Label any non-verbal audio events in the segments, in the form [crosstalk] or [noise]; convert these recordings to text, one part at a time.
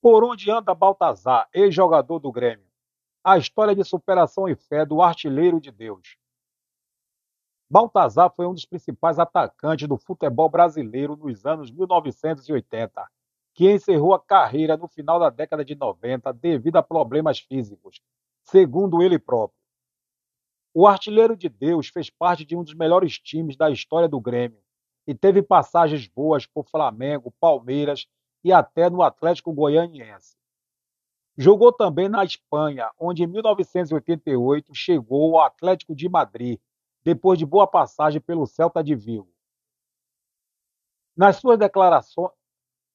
Por onde anda Baltazar, ex-jogador do Grêmio? A história de superação e fé do artilheiro de Deus. Baltazar foi um dos principais atacantes do futebol brasileiro nos anos 1980, que encerrou a carreira no final da década de 90 devido a problemas físicos, segundo ele próprio. O artilheiro de Deus fez parte de um dos melhores times da história do Grêmio e teve passagens boas por Flamengo, Palmeiras e até no Atlético Goianiense. Jogou também na Espanha, onde em 1988 chegou ao Atlético de Madrid, depois de boa passagem pelo Celta de Vigo. Nas suas declarações,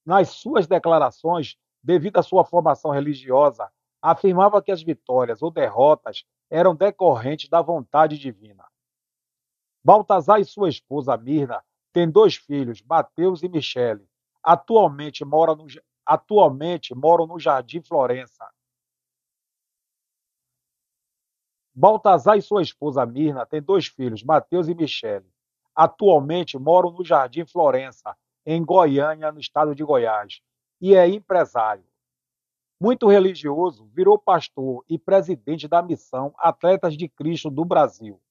nas suas declarações devido à sua formação religiosa, afirmava que as vitórias ou derrotas eram decorrentes da vontade divina. Baltazar e sua esposa Mirna têm dois filhos, Mateus e Michele, atualmente moram no, atualmente moram no Jardim Florença. Baltazar e sua esposa Mirna têm dois filhos, Mateus e Michele. Atualmente moram no Jardim Florença, em Goiânia, no estado de Goiás, e é empresário. Muito religioso, virou pastor e presidente da missão Atletas de Cristo do Brasil.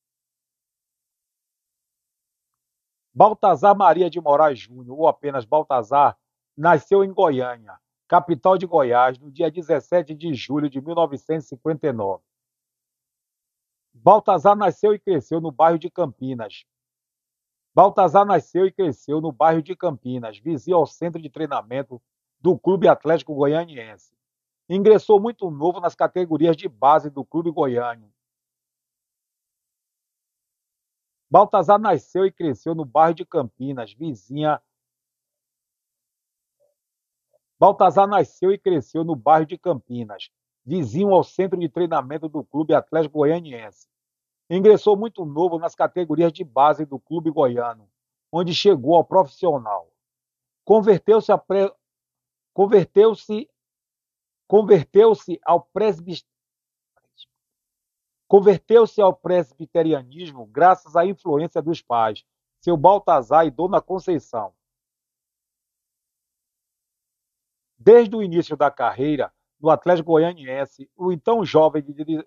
Baltazar Maria de Moraes Júnior, ou apenas Baltazar, nasceu em Goiânia, capital de Goiás, no dia 17 de julho de 1959. Baltazar nasceu e cresceu no bairro de Campinas. Baltazar nasceu e cresceu no bairro de Campinas, vizinho ao centro de treinamento do Clube Atlético Goianiense. Ingressou muito novo nas categorias de base do Clube Goiânia Baltazar nasceu e cresceu no bairro de Campinas, vizinha. Baltazar nasceu e cresceu no bairro de Campinas, vizinho ao centro de treinamento do Clube Atlético Goianiense. Ingressou muito novo nas categorias de base do Clube Goiano, onde chegou ao profissional. Converteu-se pre... converteu-se converteu-se ao presbiterio Converteu-se ao presbiterianismo graças à influência dos pais, seu Baltazar e Dona Conceição. Desde o início da carreira no Atlético Goianiense, o então jovem de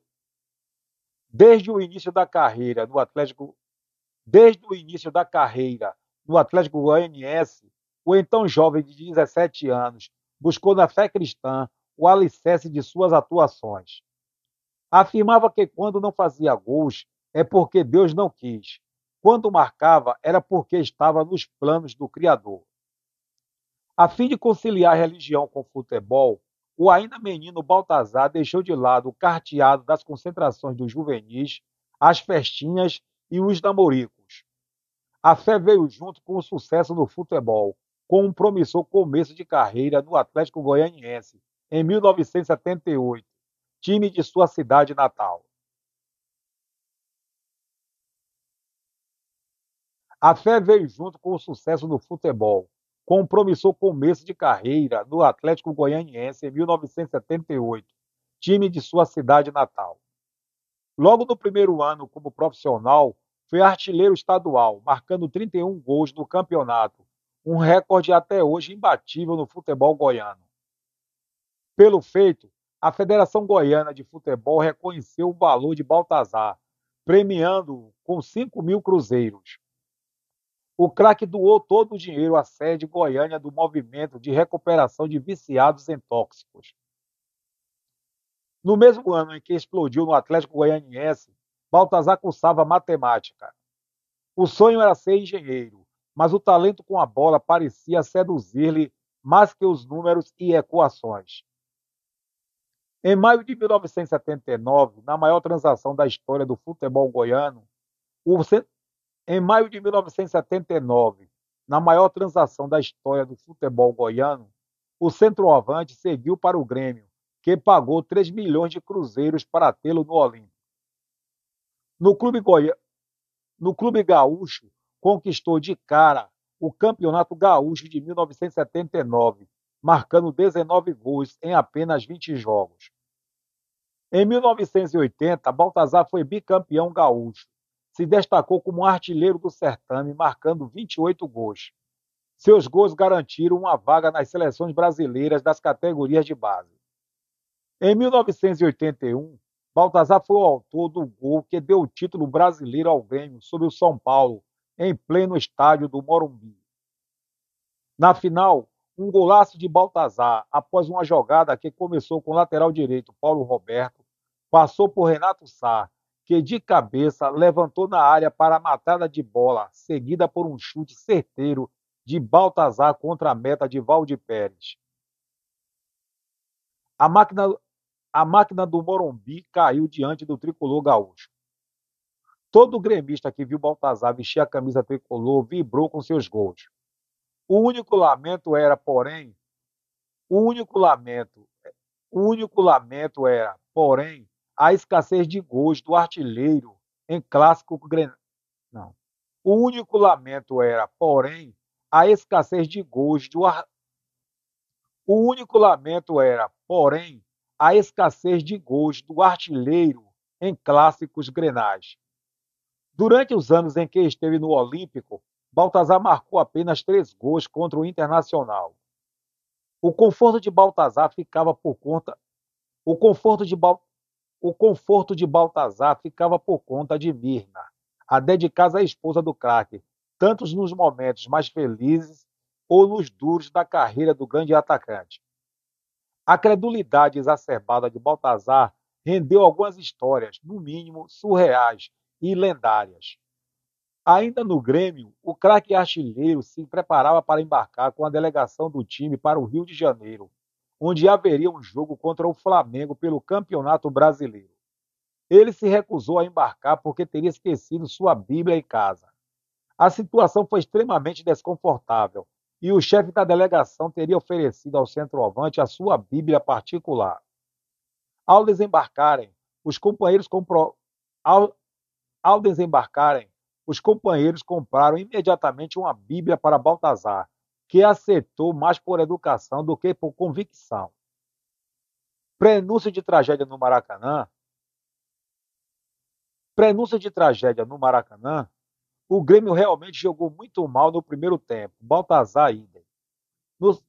Desde o início da carreira no Atlético Desde o início da carreira no Atlético Goianiense, o então jovem de 17 anos buscou na fé cristã o alicerce de suas atuações. Afirmava que quando não fazia gols é porque Deus não quis. Quando marcava era porque estava nos planos do Criador. A fim de conciliar religião com futebol, o ainda menino Baltazar deixou de lado o carteado das concentrações dos juvenis, as festinhas e os namoricos. A fé veio junto com o sucesso do futebol, com um promissor começo de carreira no Atlético Goianiense, em 1978, time de sua cidade natal. A fé veio junto com o sucesso do futebol, com promissor começo de carreira no Atlético Goianiense em 1978, time de sua cidade natal. Logo no primeiro ano como profissional, foi artilheiro estadual, marcando 31 gols no campeonato, um recorde até hoje imbatível no futebol goiano. Pelo feito, a Federação Goiana de Futebol reconheceu o valor de Baltazar, premiando-o com 5 mil cruzeiros. O craque doou todo o dinheiro à sede goiânia do movimento de recuperação de viciados em tóxicos. No mesmo ano em que explodiu no Atlético Goianiense, Baltazar cursava matemática. O sonho era ser engenheiro, mas o talento com a bola parecia seduzir-lhe mais que os números e equações. Em maio de 1979, na maior transação da história do futebol goiano, o... em maio de 1979, na maior transação da história do futebol goiano, o centroavante seguiu para o Grêmio, que pagou 3 milhões de cruzeiros para tê-lo no Olímpico. No clube, no clube gaúcho, conquistou de cara o Campeonato Gaúcho de 1979, marcando 19 gols em apenas 20 jogos. Em 1980, Baltazar foi bicampeão gaúcho. Se destacou como artilheiro do certame, marcando 28 gols. Seus gols garantiram uma vaga nas seleções brasileiras das categorias de base. Em 1981, Baltazar foi o autor do gol que deu o título brasileiro ao Grêmio sobre o São Paulo, em pleno estádio do Morumbi. Na final, um golaço de Baltazar, após uma jogada que começou com o lateral direito Paulo Roberto, passou por Renato Sá, que de cabeça levantou na área para a matada de bola, seguida por um chute certeiro de Baltazar contra a meta de Valde Pérez. A máquina, a máquina do Morumbi caiu diante do tricolor gaúcho. Todo gremista que viu Baltazar vestir a camisa tricolor vibrou com seus gols. O único lamento era, porém, o único lamento, o único lamento era, porém, a escassez de gols do artilheiro em clássico Não. O único lamento era, porém, a escassez de gols do ar... O único lamento era, porém, a escassez de gols do artilheiro em clássicos grenais. Durante os anos em que esteve no Olímpico, Baltazar marcou apenas três gols contra o Internacional. O conforto de Baltazar ficava por conta. O conforto de, Bal... o conforto de Baltazar ficava por conta de Mirna, a dedicada esposa do craque, tanto nos momentos mais felizes ou nos duros da carreira do grande atacante. A credulidade exacerbada de Baltazar rendeu algumas histórias, no mínimo surreais e lendárias. Ainda no Grêmio, o craque artilheiro se preparava para embarcar com a delegação do time para o Rio de Janeiro, onde haveria um jogo contra o Flamengo pelo Campeonato Brasileiro. Ele se recusou a embarcar porque teria esquecido sua Bíblia em casa. A situação foi extremamente desconfortável e o chefe da delegação teria oferecido ao centroavante a sua Bíblia particular. Ao desembarcarem, os companheiros compro... ao... ao desembarcarem, os companheiros compraram imediatamente uma Bíblia para Baltazar, que aceitou mais por educação do que por convicção. Prenúncio de tragédia no Maracanã. Prenúncio de tragédia no Maracanã o Grêmio realmente jogou muito mal no primeiro tempo. Baltazar idem. No...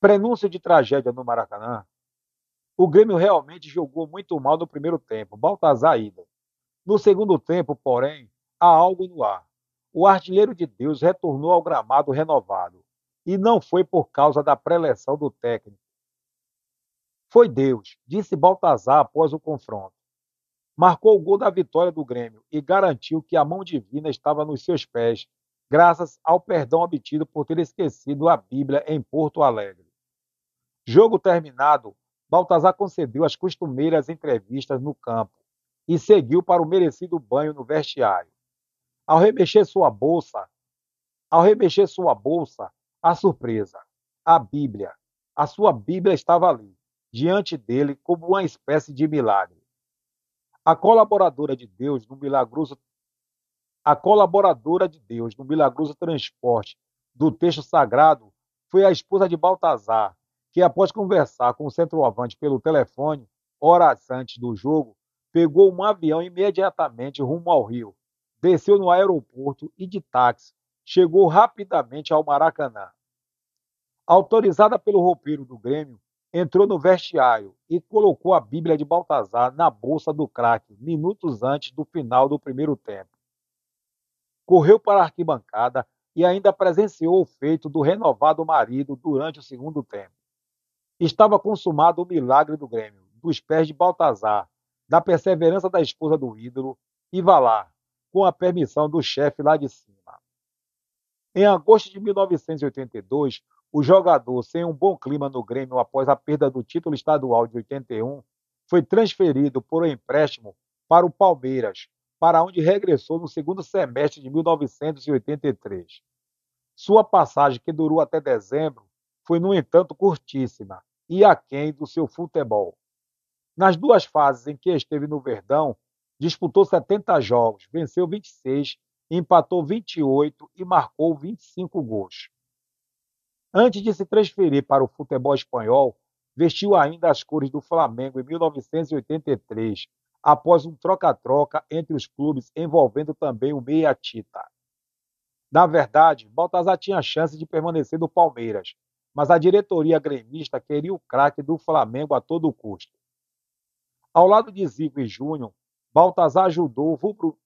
Prenúncio de tragédia no Maracanã. O Grêmio realmente jogou muito mal no primeiro tempo. Baltazar idem. No segundo tempo, porém, há algo no ar. O artilheiro de Deus retornou ao gramado renovado. E não foi por causa da preleção do técnico foi Deus, disse Baltazar após o confronto. Marcou o gol da vitória do Grêmio e garantiu que a mão divina estava nos seus pés, graças ao perdão obtido por ter esquecido a Bíblia em Porto Alegre. Jogo terminado, Baltazar concedeu as costumeiras entrevistas no campo e seguiu para o merecido banho no vestiário. Ao remexer sua bolsa, ao remexer sua bolsa, a surpresa, a Bíblia, a sua Bíblia estava ali diante dele como uma espécie de milagre. A colaboradora de Deus no milagroso a colaboradora de Deus no milagroso transporte do texto sagrado foi a esposa de Baltazar, que após conversar com o centroavante pelo telefone, horas antes do jogo, pegou um avião imediatamente rumo ao Rio, desceu no aeroporto e de táxi chegou rapidamente ao Maracanã. Autorizada pelo roupeiro do Grêmio, entrou no vestiário e colocou a Bíblia de Baltazar na bolsa do craque minutos antes do final do primeiro tempo. Correu para a arquibancada e ainda presenciou o feito do renovado marido durante o segundo tempo. Estava consumado o milagre do Grêmio, dos pés de Baltazar, da perseverança da esposa do ídolo, e vá lá, com a permissão do chefe lá de cima. Em agosto de 1982, o jogador, sem um bom clima no Grêmio após a perda do título estadual de 81, foi transferido por empréstimo para o Palmeiras, para onde regressou no segundo semestre de 1983. Sua passagem, que durou até dezembro, foi, no entanto, curtíssima e aquém do seu futebol. Nas duas fases em que esteve no Verdão, disputou 70 jogos, venceu 26, empatou 28 e marcou 25 gols. Antes de se transferir para o futebol espanhol, vestiu ainda as cores do Flamengo em 1983, após um troca-troca entre os clubes envolvendo também o Meia Tita. Na verdade, Baltazar tinha chance de permanecer no Palmeiras, mas a diretoria gremista queria o craque do Flamengo a todo custo. Ao lado de Zico e Júnior, Baltazar ajudou o rubro...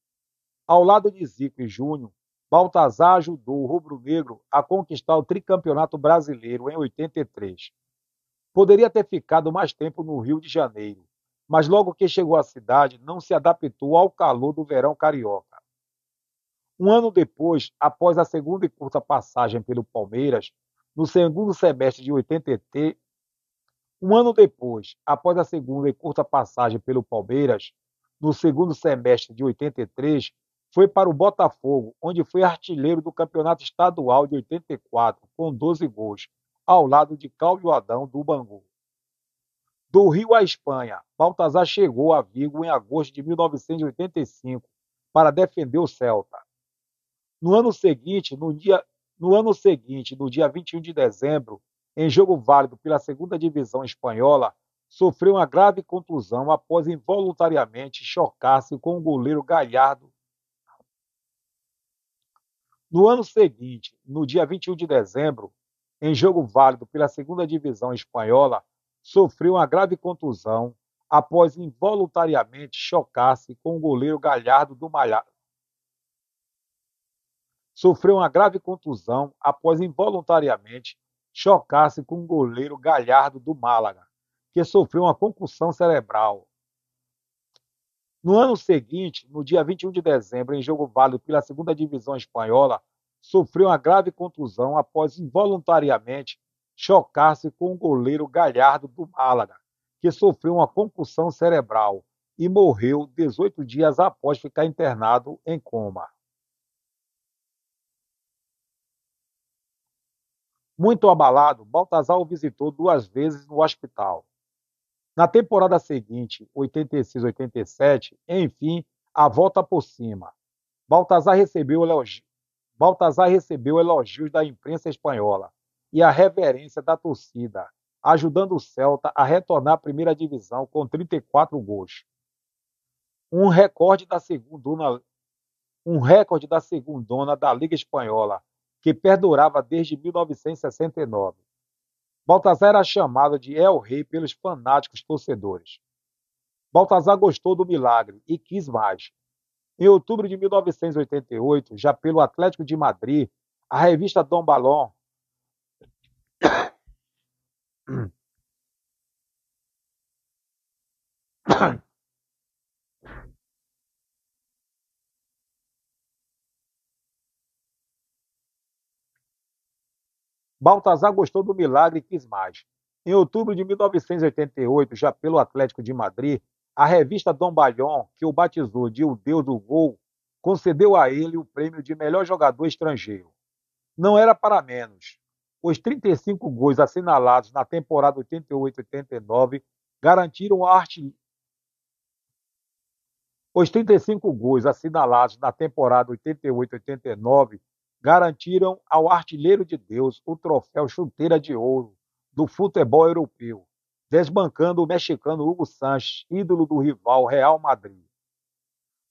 Ao lado de Zico e Júnior, Baltazar ajudou o rubro-negro a conquistar o tricampeonato brasileiro em 83. Poderia ter ficado mais tempo no Rio de Janeiro, mas logo que chegou à cidade não se adaptou ao calor do verão carioca. Um ano depois, após a segunda e curta passagem pelo Palmeiras, no segundo semestre de 83, um ano depois, após a segunda e curta passagem pelo Palmeiras, no segundo semestre de 83, foi para o Botafogo, onde foi artilheiro do Campeonato Estadual de 84, com 12 gols, ao lado de Cláudio Adão do Bangu. Do Rio à Espanha, Baltazar chegou a Vigo em agosto de 1985 para defender o Celta. No ano seguinte, no dia, no ano seguinte, no dia 21 de dezembro, em jogo válido pela segunda divisão espanhola, sofreu uma grave contusão após involuntariamente chocar-se com o goleiro Galhardo. No ano seguinte, no dia 21 de dezembro, em jogo válido pela segunda divisão espanhola, sofreu uma grave contusão após involuntariamente chocar-se com o goleiro Galhardo do Malhado. Sofreu uma grave contusão após involuntariamente chocar-se com o goleiro Galhardo do Málaga, que sofreu uma concussão cerebral. No ano seguinte, no dia 21 de dezembro, em jogo válido pela segunda divisão espanhola, sofreu uma grave contusão após involuntariamente chocar-se com o goleiro Galhardo do Málaga, que sofreu uma concussão cerebral e morreu 18 dias após ficar internado em coma. Muito abalado, Baltazar o visitou duas vezes no hospital. Na temporada seguinte, 86-87, enfim, a volta por cima. Baltazar recebeu, elogio... Baltazar recebeu elogios da imprensa espanhola e a reverência da torcida, ajudando o Celta a retornar à primeira divisão com 34 gols. Um recorde da segunda um recorde da da Liga Espanhola, que perdurava desde 1969. Baltazar era chamado de El Rei pelos fanáticos torcedores. Baltazar gostou do milagre e quis mais. Em outubro de 1988, já pelo Atlético de Madrid, a revista Dom Balón Baltazar gostou do milagre e quis mais. Em outubro de 1988, já pelo Atlético de Madrid, a revista Dom Balhon, que o batizou de O Deus do Gol, concedeu a ele o prêmio de melhor jogador estrangeiro. Não era para menos. Os 35 gols assinalados na temporada 88-89 garantiram a. Os 35 gols assinalados na temporada 88-89 garantiram ao artilheiro de Deus o troféu chuteira de ouro do futebol europeu, desbancando o mexicano Hugo Sanches, ídolo do rival Real Madrid.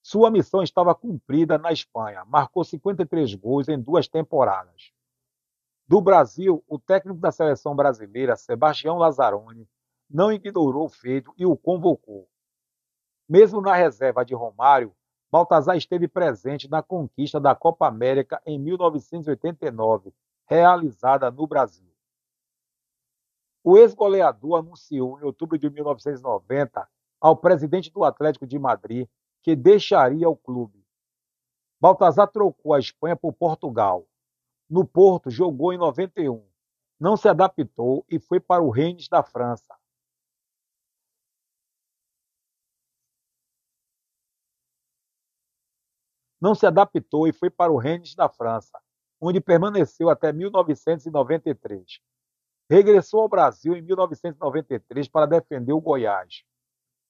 Sua missão estava cumprida na Espanha, marcou 53 gols em duas temporadas. Do Brasil, o técnico da seleção brasileira, Sebastião Lazzaroni, não ignorou o feito e o convocou. Mesmo na reserva de Romário, Baltazar esteve presente na conquista da Copa América em 1989, realizada no Brasil. O ex-goleador anunciou em outubro de 1990 ao presidente do Atlético de Madrid que deixaria o clube. Baltazar trocou a Espanha por Portugal no Porto, jogou em 91. Não se adaptou e foi para o Rennes da França. Não se adaptou e foi para o Rennes da França, onde permaneceu até 1993. Regressou ao Brasil em 1993 para defender o Goiás.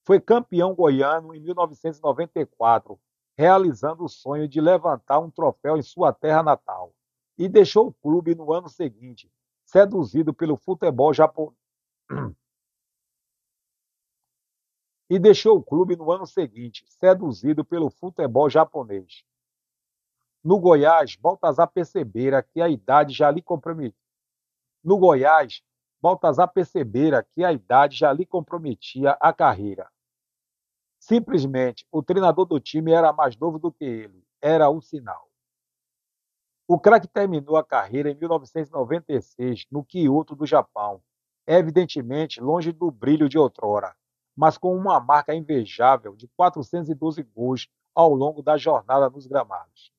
Foi campeão goiano em 1994, realizando o sonho de levantar um troféu em sua terra natal e deixou o clube no ano seguinte, seduzido pelo futebol japonês. [clears throat] e deixou o clube no ano seguinte, seduzido pelo futebol japonês. No Goiás, Baltazar percebera que a idade já lhe comprometia. No Goiás, Baltazar percebera que a idade já lhe comprometia a carreira. Simplesmente, o treinador do time era mais novo do que ele. Era um sinal. O craque terminou a carreira em 1996 no Kyoto do Japão, evidentemente longe do brilho de outrora, mas com uma marca invejável de 412 gols ao longo da jornada nos gramados.